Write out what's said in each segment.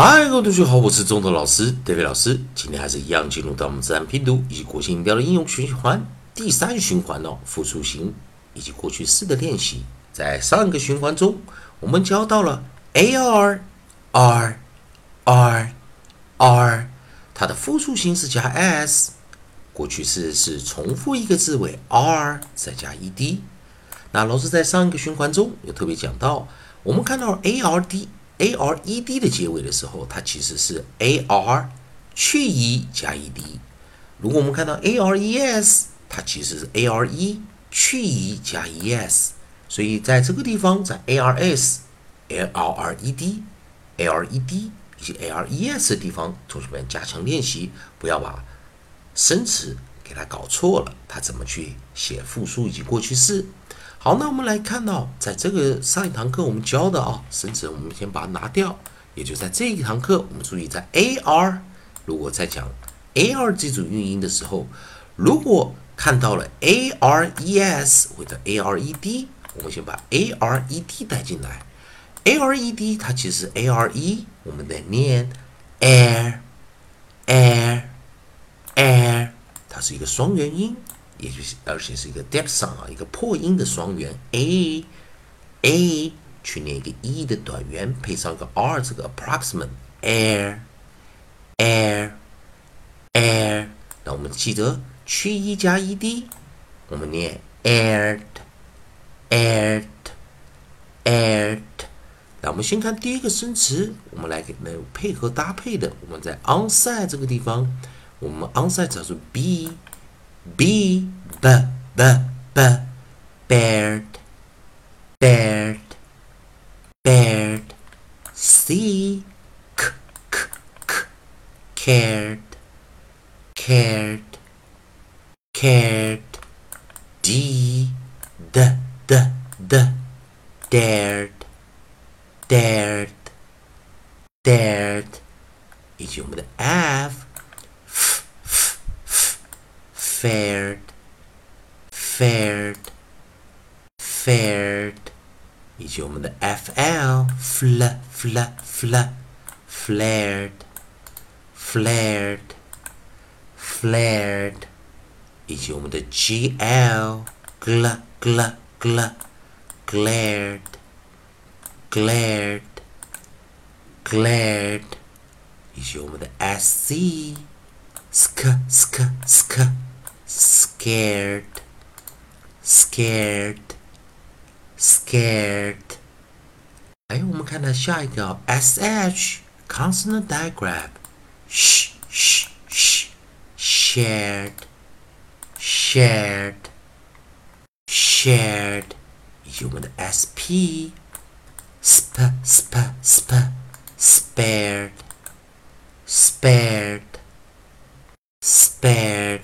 嗨，各位同学好，我是中德老师戴伟老师。今天还是一样进入到我们自然拼读以及国际音标的应用循环第三循环哦，复数型以及过去式的练习。在上一个循环中，我们教到了 ar r r r，它的复数形式加 s，过去式是重复一个字尾 r 再加 ed。那老师在上一个循环中有特别讲到，我们看到 ard。A r e d 的结尾的时候，它其实是 a r 去 e 加 e d。如果我们看到 a r e s，它其实是 a r e 去 e 加 e s。所以在这个地方，在 a r s、a r r e d、a r e d 以及 a r e s 的地方，同学们加强练习，不要把生词给它搞错了。它怎么去写复数以及过去式？好，那我们来看到，在这个上一堂课我们教的啊，生词我们先把它拿掉，也就在这一堂课，我们注意在 a r，如果在讲 a r 这组韵音的时候，如果看到了 a r e s 或者 a r e d，我们先把 a r e d 带进来，a r e d 它其实 a r e，我们在念 air，air，air，它是一个双元音。也就是，而且是一个 diphthong 啊，一个破音的双元 a a 去念一个 e 的短元，配上一个 r 这个 approximate air air air。那我们记得去 e 加 ed，我们念 aired aired aired。那我们先看第一个生词，我们来给能配合搭配的，我们在 onside 这个地方，我们 onside 叫做 b。B, b, b, b, bared, bared, bared. C, k, k, k, cared, cared, cared. D, d, d, d, dared, dared. 以及我们的 fl fl fl fl flared, flared, flared，以及我们的 gl gl gl gl glared, glared, glared，以及我们的 sc sk sk sk scared, scared, scared。 哎，我们看到下一个 sh consonant digraph sh sh sh shared, shared, shared，以及我们的 sp sp sp sp spared, spared, spared。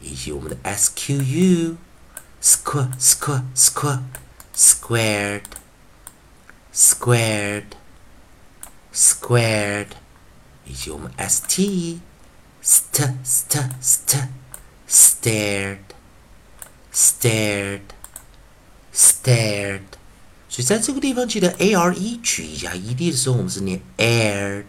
以及我们的 squ squ squ squ squared squared squared 以及我们 st st st st stared stared stared 所以在这个地方记得 a r e 取一加 e d 的时候，我们是念 aired。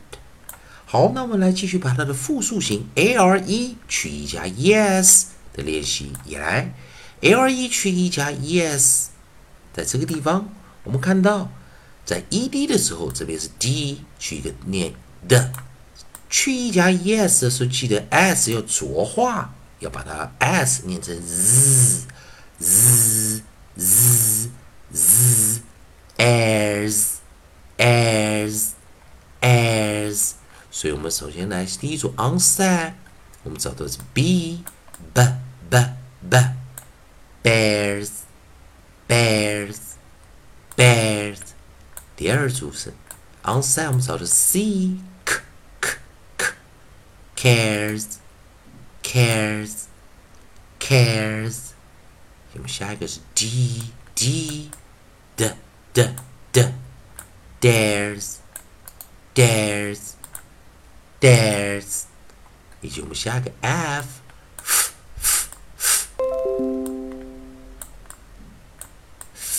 好，那我们来继续把它的复数形 a r e 取一加 e s 的练习也来 a r e 取 e 加 e s，在这个地方我们看到 在 e d 的时候，这边是 d 取一个念的，去 e 加 e s 的时候，记得 s 要浊化，要把它 s 念成 z z z z airs airs airs。所以我们首先来第一组 onset，我们找到是 b b b b bears bears bears。第二组是 onset，我们找的 c k k k cares cares cares。我们下一个是 d d d d d dares dares dares。以及我们下一个 f。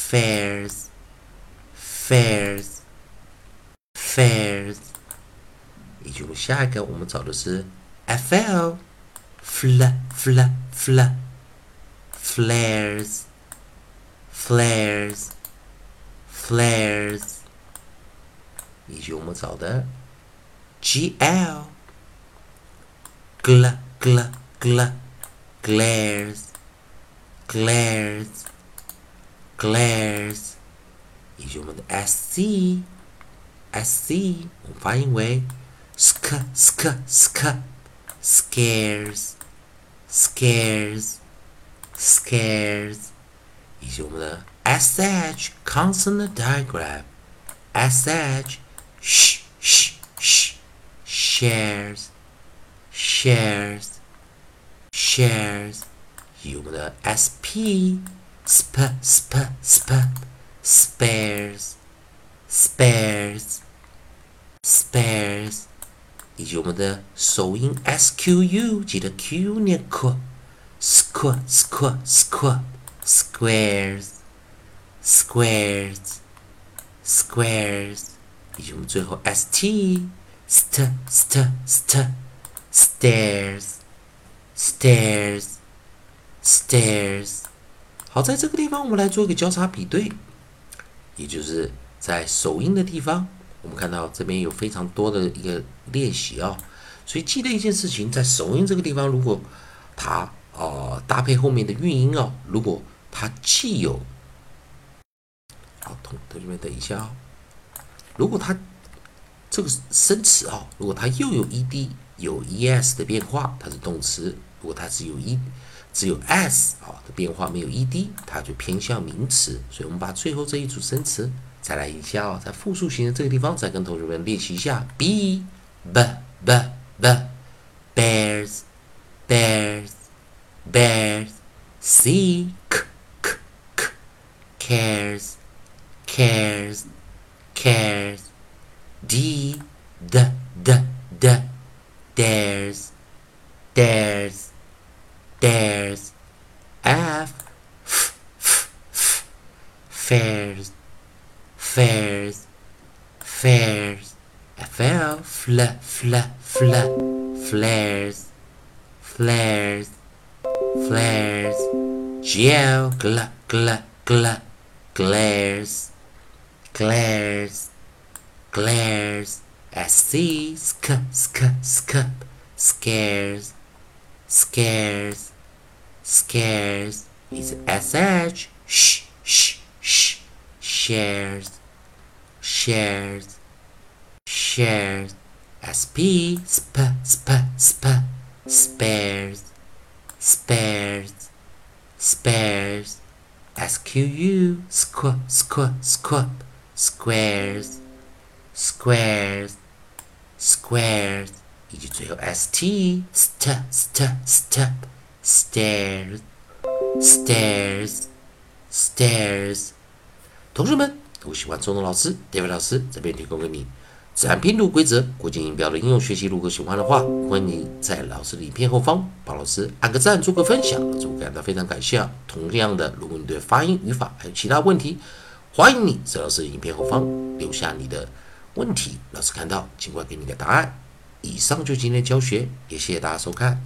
Fares, fairs fairs 以及我们下一个我们找的是 f l fl fl fl flares flares flares，以及我们找的 g l gl gl gl glares glares glares， 以及我们的 de SC, SC, way, sk, sk, sk, scares, scares, scares, SH, consonant digraph SH, sh, sh, sh, shares, shares, shares, SP, sp, sp, sp, sp spares spares spares，以及我们的首音 squ，记得 q 念 q squ squ squ squares squares squares，以及我们最后 st st st st stairs stairs stairs。好，在这个地方我们来做一个交叉比对， 也就是在首音的地方，我们看到这边有非常多的一个练习啊。所以记得一件事情，在首音这个地方，如果它哦搭配后面的韵音哦，如果它既有好，同同学们等一下啊，如果它这个生词啊，如果它又有 ed 有 es 的变化，它是动词；如果它只有 e 只有 s 啊的变化，没有 ed，它就偏向名词。所以我们把最后这一组生词再来一下哦，在复数形的这个地方，再跟同学们练习一下：b b b b bears bears bears c k k k cares cares cares d d d d dares dares dares f. F f f fares. Fares. Fares fl fl fl fl flares. Flares. Flares. Gl gl gl gl glares. Glares. Glares. Sc sk sk sk. Scares. Scares scares is sh sh sh sh shares shares shares sp sp sp sp spares spares spares squ squ squ squ squares squares squares 以及最后 st st st st Stairs stairs stairs。同学们，如果喜欢中东老师、David 老师这边提供给你自然拼读规则、国际音标的应用学习，如果喜欢的话，欢迎你在老师的影片后方帮老师按个赞、做个分享，老师会感到非常感谢啊。同样的，如果你对发音、语法还有其他问题，欢迎你在老师的影片后方留下你的问题，老师看到尽快给你个答案。以上就今天教学，也谢谢大家收看。